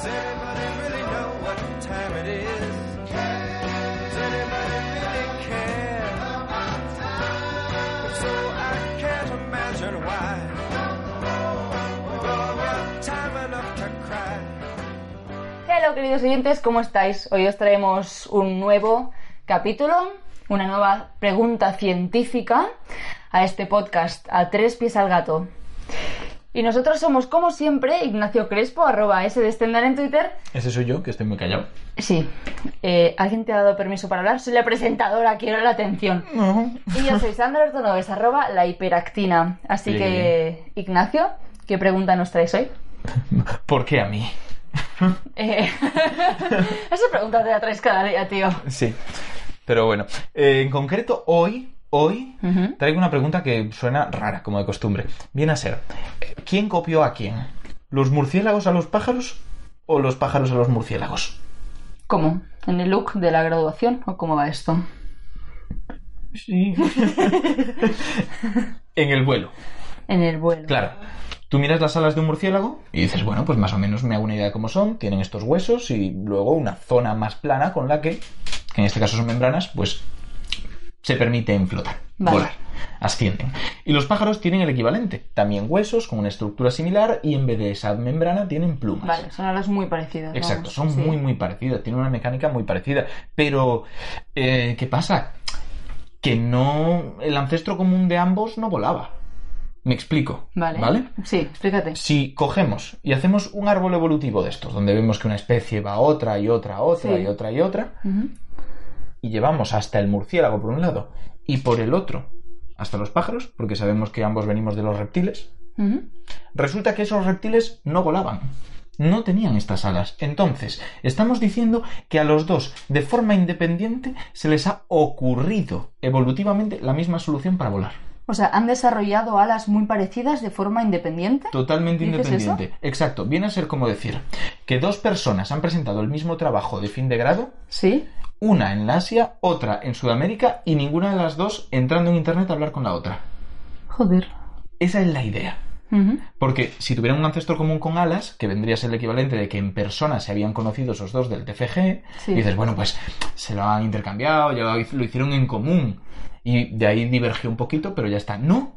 Does anybody really know what time it is? Does anybody really care? So I can't imagine why. Well, what time enough queridos oyentes, ¿cómo estáis? Hoy os traemos un nuevo capítulo, una nueva pregunta científica a este podcast, a tres pies al gato. Y nosotros somos, como siempre, Ignacio Crespo, arroba S de Stendhal en Twitter. Ese soy yo, que estoy muy callado. Sí, eh, ¿alguien te ha dado permiso para hablar? Soy la presentadora, quiero la atención. Y yo soy Sandra Ortonoves, arroba la hiperactina. Así Bien, que, Ignacio, ¿qué pregunta nos traes hoy? ¿Por qué a mí? Eh, esa pregunta te la traes cada día, tío. Sí. Pero bueno, eh, en concreto hoy, hoy traigo una pregunta que suena rara, como de costumbre. Viene a ser, eh, ¿quién copió a quién? ¿Los murciélagos a los pájaros o los pájaros a los murciélagos? ¿Cómo? ¿En el look de la graduación o cómo va esto? Sí. en el vuelo. En el vuelo. Claro. Tú miras las alas de un murciélago y dices, bueno, pues más o menos me hago una idea de cómo son, tienen estos huesos y luego una zona más plana con la que, que en este caso son membranas, pues se permiten flotar, Vale. volar, ascienden. Y los pájaros tienen el equivalente, también huesos con una estructura similar y en vez de esa membrana tienen plumas. Vale, son alas muy parecidas. Exacto, vamos. son Sí. muy muy parecidas, tienen una mecánica muy parecida. Pero, eh, ¿qué pasa? Que no. El ancestro común de ambos no volaba. Me explico. Vale. ¿Vale? Sí, explícate. Si cogemos y hacemos un árbol evolutivo de estos, donde vemos que una especie va a otra y otra a otra Sí. y otra y otra. Y llevamos hasta el murciélago por un lado y por el otro hasta los pájaros, porque sabemos que ambos venimos de los reptiles, resulta que esos reptiles no volaban. No tenían estas alas. Entonces, estamos diciendo que a los dos, de forma independiente, se les ha ocurrido evolutivamente la misma solución para volar. O sea, han desarrollado alas muy parecidas de forma independiente. Totalmente ¿Dices independiente. Exacto. Viene a ser como decir que dos personas han presentado el mismo trabajo de fin de grado, Sí. Una en la Asia, otra en Sudamérica, y ninguna de las dos entrando en Internet a hablar con la otra. Joder. Esa es la idea. Porque si tuvieran un ancestro común con alas, que vendría a ser el equivalente de que en persona se habían conocido esos dos del TFG, Sí. dices, bueno, pues se lo han intercambiado, ya lo lo hicieron en común. Y de ahí divergió un poquito, pero ya está. No,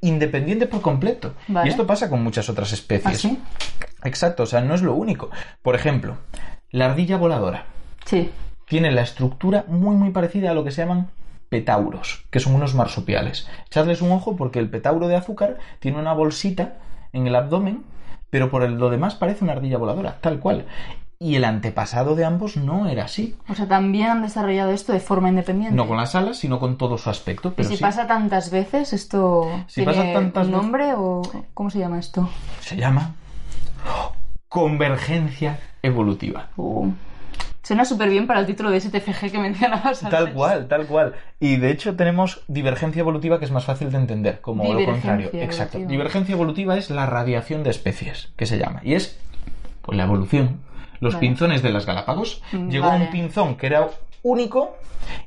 independiente por completo. Vale. Y esto pasa con muchas otras especies. ¿Ah, sí? Exacto, o sea, no es lo único. Por ejemplo, la ardilla voladora Sí. Tiene la estructura muy muy parecida a lo que se llaman petauros, que son unos marsupiales. Echadles un ojo porque el petauro de azúcar tiene una bolsita en el abdomen, pero por lo demás parece una ardilla voladora, tal cual. Y el antepasado de ambos no era así. O sea, también han desarrollado esto de forma independiente. No con las alas, sino con todo su aspecto. ¿Y Pero si sí, pasa tantas veces, esto Si tiene pasa tantas un veces- nombre o cómo se llama esto? se llama convergencia evolutiva. Uh, Suena súper bien para el título de ese TFG que mencionabas antes. Tal cual, tal cual. Y de hecho tenemos divergencia evolutiva que es más fácil de entender, como lo contrario. evolutiva. Exacto. Divergencia evolutiva es la radiación de especies, que se llama. Y es pues, la evolución. Los Vale. pinzones de las Galápagos. Mm, Llegó vale. un pinzón que era único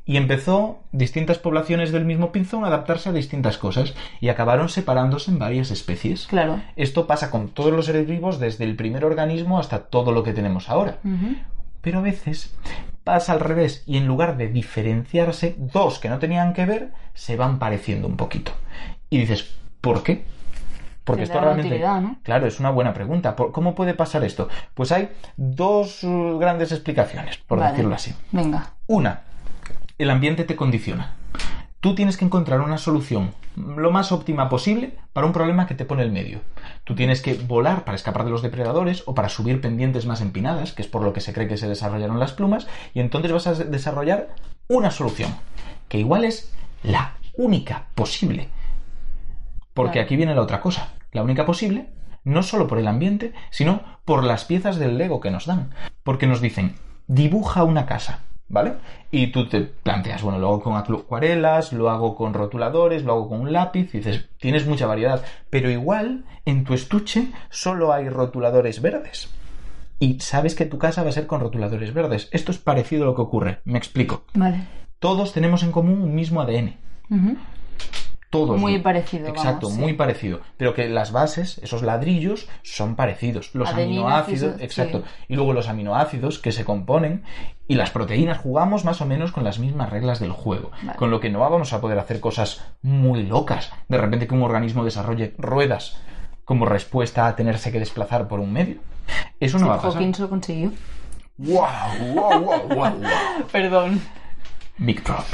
y empezó distintas poblaciones del mismo pinzón a adaptarse a distintas cosas y acabaron separándose en varias especies. Claro. Esto pasa con todos los seres vivos desde el primer organismo hasta todo lo que tenemos ahora. Ujú. Pero a veces pasa al revés y en lugar de diferenciarse, dos que no tenían que ver se van pareciendo un poquito. Y dices, ¿por qué? Porque esto realmente... Claro, es una buena pregunta. ¿Por- ¿Cómo puede pasar esto? Pues hay dos uh, grandes explicaciones, por Vale. decirlo así. Venga. Una, el ambiente te condiciona. Tú tienes que encontrar una solución lo más óptima posible para un problema que te pone el medio. Tú tienes que volar para escapar de los depredadores o para subir pendientes más empinadas, que es por lo que se cree que se desarrollaron las plumas, y entonces vas a desarrollar una solución, que igual es la única posible. Porque aquí viene la otra cosa. La única posible, no solo por el ambiente, sino por las piezas del Lego que nos dan. Porque nos dicen, dibuja una casa. ¿Vale? Y tú te planteas, bueno, lo hago con acuarelas, lo hago con rotuladores, lo hago con un lápiz, y dices, tienes mucha variedad, pero igual en tu estuche solo hay rotuladores verdes. Y sabes que tu casa va a ser con rotuladores verdes. Esto es parecido a lo que ocurre. Me explico. Vale. Todos tenemos en común un mismo ADN. Todos. Muy parecido, Exacto, vamos, sí. muy parecido. Pero que las bases, esos ladrillos, son parecidos. Los Adenina, aminoácidos, exacto. sí. Y luego los aminoácidos que se componen y las proteínas jugamos más o menos con las mismas reglas del juego. Vale. Con lo que no vamos a poder hacer cosas muy locas. De repente que un organismo desarrolle ruedas como respuesta a tenerse que desplazar por un medio. Eso no va a pasar. Hawking lo consiguió. ¡Wow! ¡Wow! ¡Wow! ¡Wow! wow. Perdón. Mic drop.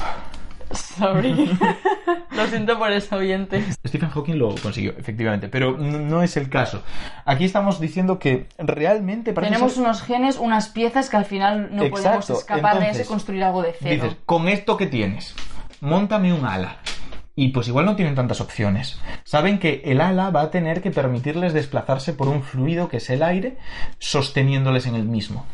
Sorry. lo siento por eso, oyente. Stephen Hawking lo consiguió, efectivamente, pero no es el caso. Aquí estamos diciendo que realmente parece Tenemos ser- unos genes, unas piezas que al final no podemos escapar de construir algo de cero. Dices, con esto que tienes, montame un ala. Y pues igual no tienen tantas opciones. Saben que el ala va a tener que permitirles desplazarse por un fluido que es el aire, sosteniéndoles en el mismo.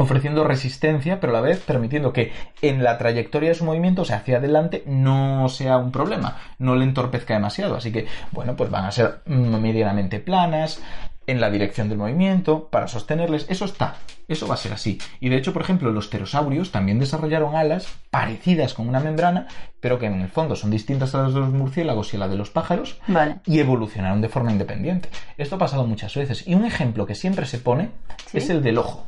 Ofreciendo resistencia, pero a la vez permitiendo que en la trayectoria de su movimiento, o sea, hacia adelante, no sea un problema, no le entorpezca demasiado. Así que, bueno, pues van a ser medianamente planas, en la dirección del movimiento, para sostenerles. Eso está, eso va a ser así. Y de hecho, por ejemplo, los pterosaurios también desarrollaron alas parecidas con una membrana, pero que en el fondo son distintas a las de los murciélagos y a la de los pájaros, Vale. y evolucionaron de forma independiente. Esto ha pasado muchas veces. Y un ejemplo que siempre se pone ¿Sí? es el del ojo.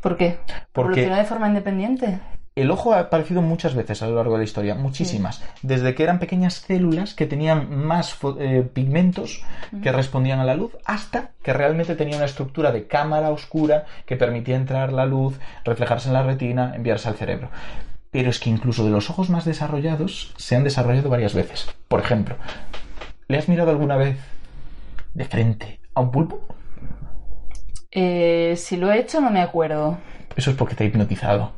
¿Por qué? Porque- ¿Evolucionó de forma independiente? El ojo ha aparecido muchas veces a lo largo de la historia, muchísimas. Desde que eran pequeñas células que tenían más eh, pigmentos que respondían a la luz, hasta que realmente tenía una estructura de cámara oscura que permitía entrar la luz, reflejarse en la retina, enviarse al cerebro. Pero es que incluso de los ojos más desarrollados se han desarrollado varias veces. Por ejemplo, ¿le has mirado alguna vez de frente a un pulpo? Eh, si lo he hecho, no me acuerdo. Eso es porque te ha hipnotizado.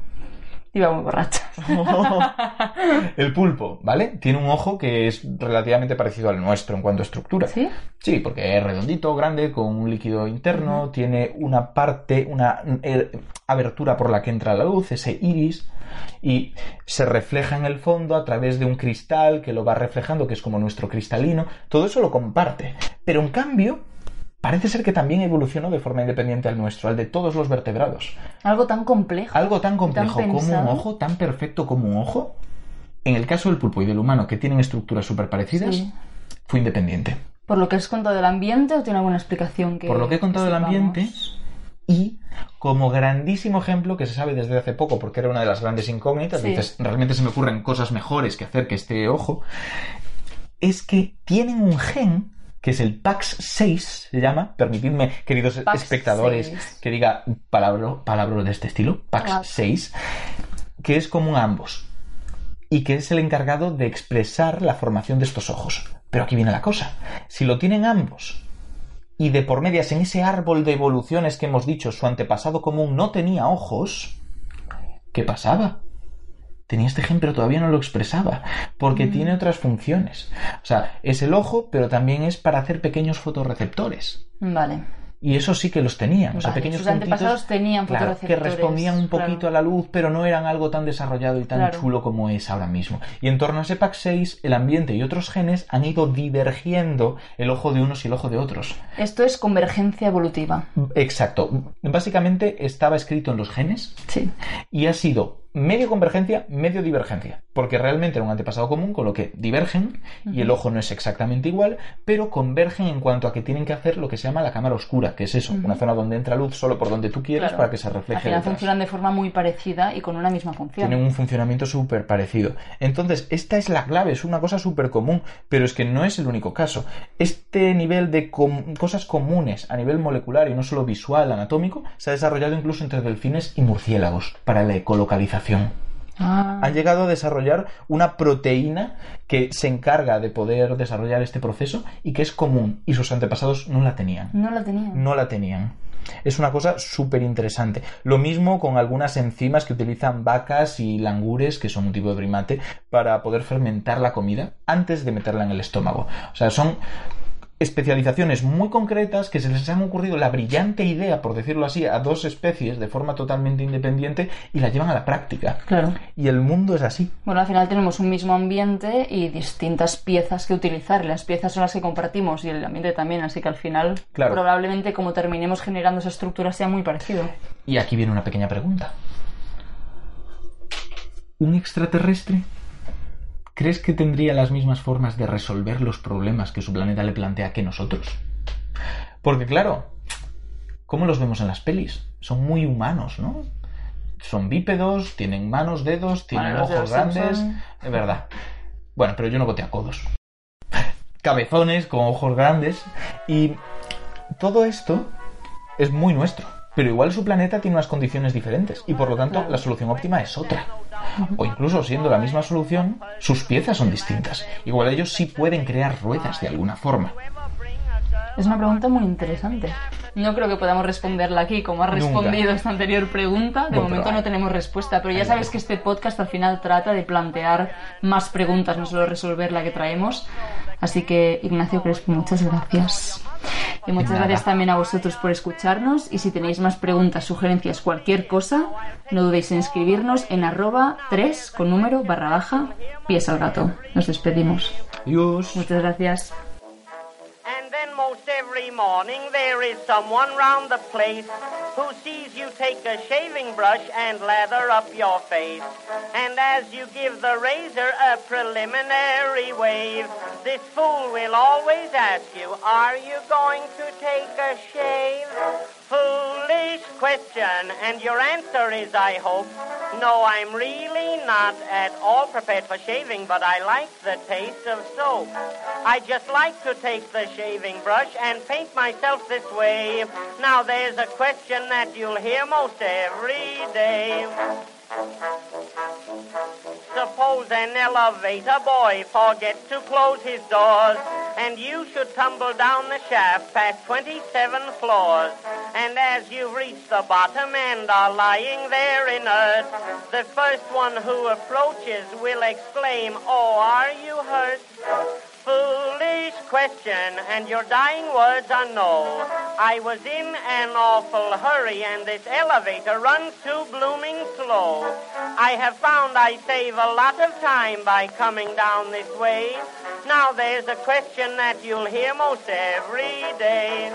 Iba muy borracha. El pulpo, ¿vale? Tiene un ojo que es relativamente parecido al nuestro en cuanto a estructura. ¿Sí? Sí, porque es redondito, grande, con un líquido interno, tiene una parte, una eh, abertura por la que entra la luz, ese iris, y se refleja en el fondo a través de un cristal que lo va reflejando, que es como nuestro cristalino. Todo eso lo comparte. Pero en cambio, parece ser que también evolucionó de forma independiente al nuestro, al de todos los vertebrados. Algo tan complejo. Algo tan complejo como un ojo, tan perfecto como un ojo, en el caso del pulpo y del humano, que tienen estructuras súper parecidas, Sí. fue independiente. ¿Por lo que has contado del ambiente o tiene alguna explicación que Por lo que he contado del ambiente y como grandísimo ejemplo que se sabe desde hace poco, porque era una de las grandes incógnitas, Sí. dices, realmente se me ocurren cosas mejores que hacer que este ojo, es que tienen un gen que es el PAX6, se llama, permitidme, queridos PAX6. espectadores, que diga palabra, palabras de este estilo, PAX6, que es común a ambos y que es el encargado de expresar la formación de estos ojos. Pero aquí viene la cosa. Si lo tienen ambos y de por medias en ese árbol de evoluciones que hemos dicho su antepasado común no tenía ojos, ¿qué pasaba? Tenía este gen pero todavía no lo expresaba, porque tiene otras funciones. O sea, es el ojo, pero también es para hacer pequeños fotorreceptores. Vale. Y eso sí que los tenían. O sea, pequeños sus antepasados tenían claro, que respondían un poquito claro. a la luz, pero no eran algo tan desarrollado y tan Claro. chulo como es ahora mismo. Y en torno a ese PAC6, el ambiente y otros genes han ido divergiendo el ojo de unos y el ojo de otros. Esto es convergencia evolutiva. Exacto. Básicamente estaba escrito en los genes Sí. y ha sido medio convergencia, medio divergencia. Porque realmente era un antepasado común, con lo que divergen y el ojo no es exactamente igual, pero convergen en cuanto a que tienen que hacer lo que se llama la cámara oscura, que es eso, una zona donde entra luz solo por donde tú quieres Claro. para que se Al refleje. final detrás. funcionan de forma muy parecida y con una misma función. Tienen un funcionamiento súper parecido. Entonces, esta es la clave, es una cosa súper común, pero es que no es el único caso. Este nivel de com- cosas comunes a nivel molecular y no solo visual, anatómico, se ha desarrollado incluso entre delfines y murciélagos para la ecolocalización. Ah, Han llegado a desarrollar una proteína que se encarga de poder desarrollar este proceso y que es común y sus antepasados no la tenían no la tenía. no la tenían. Es una cosa súper interesante. Lo mismo con algunas enzimas que utilizan vacas y langures, que son un tipo de primate, para poder fermentar la comida antes de meterla en el estómago. O sea, son especializaciones muy concretas que se les han ocurrido la brillante idea, por decirlo así, a dos especies de forma totalmente independiente y la llevan a la práctica. Claro. Y el mundo es así. Bueno, al final tenemos un mismo ambiente y distintas piezas que utilizar. Las piezas son las que compartimos y el ambiente también, así que al final Claro. probablemente como terminemos generando esa estructura sea muy parecido. Y aquí viene una pequeña pregunta. ¿Un extraterrestre ¿crees que tendría las mismas formas de resolver los problemas que su planeta le plantea que nosotros? Porque claro, ¿cómo los vemos en las pelis? Son muy humanos, ¿no? Son bípedos, tienen manos, dedos, tienen ojos grandes. Simpson. Es verdad. Bueno, pero yo no boté a codos. Cabezones con ojos grandes. Y todo esto es muy nuestro. Pero igual su planeta tiene unas condiciones diferentes. Y por lo tanto, la solución óptima es otra. O incluso siendo la misma solución, sus piezas son distintas. Igual ellos sí pueden crear ruedas de alguna forma. Es una pregunta muy interesante. No creo que podamos responderla aquí, como ha Nunca. respondido esta anterior pregunta. De Bueno, momento no tenemos respuesta, pero ya sabes que este podcast al final trata de plantear más preguntas, no solo resolver la que traemos. Así que, Ignacio Crespo, muchas gracias. Y muchas Nada. gracias también a vosotros por escucharnos. Y si tenéis más preguntas, sugerencias, cualquier cosa, no dudéis en escribirnos en arroba 3 con número barra baja pies al gato. Nos despedimos. Adiós. Muchas gracias. And most every morning there is someone round the place who sees you take a shaving brush and lather up your face. And as you give the razor a preliminary wave, this fool will always ask you, are you going to take a shave? Foolish question, and your answer is, I hope, no, I'm really not at all prepared for shaving, but I like the taste of soap. I just like to take the shaving brush and paint myself this way. Now there's a question that you'll hear most every day. Suppose an elevator boy forgets to close his doors, and you should tumble down the shaft past 27 floors. And as you reach the bottom and are lying there inert, the first one who approaches will exclaim, Oh, are you hurt? Foolish question, and your dying words are no. I was in an awful hurry, and this elevator runs too blooming slow. I have found I save a lot of time by coming down this way. Now there's a question that you'll hear most every day.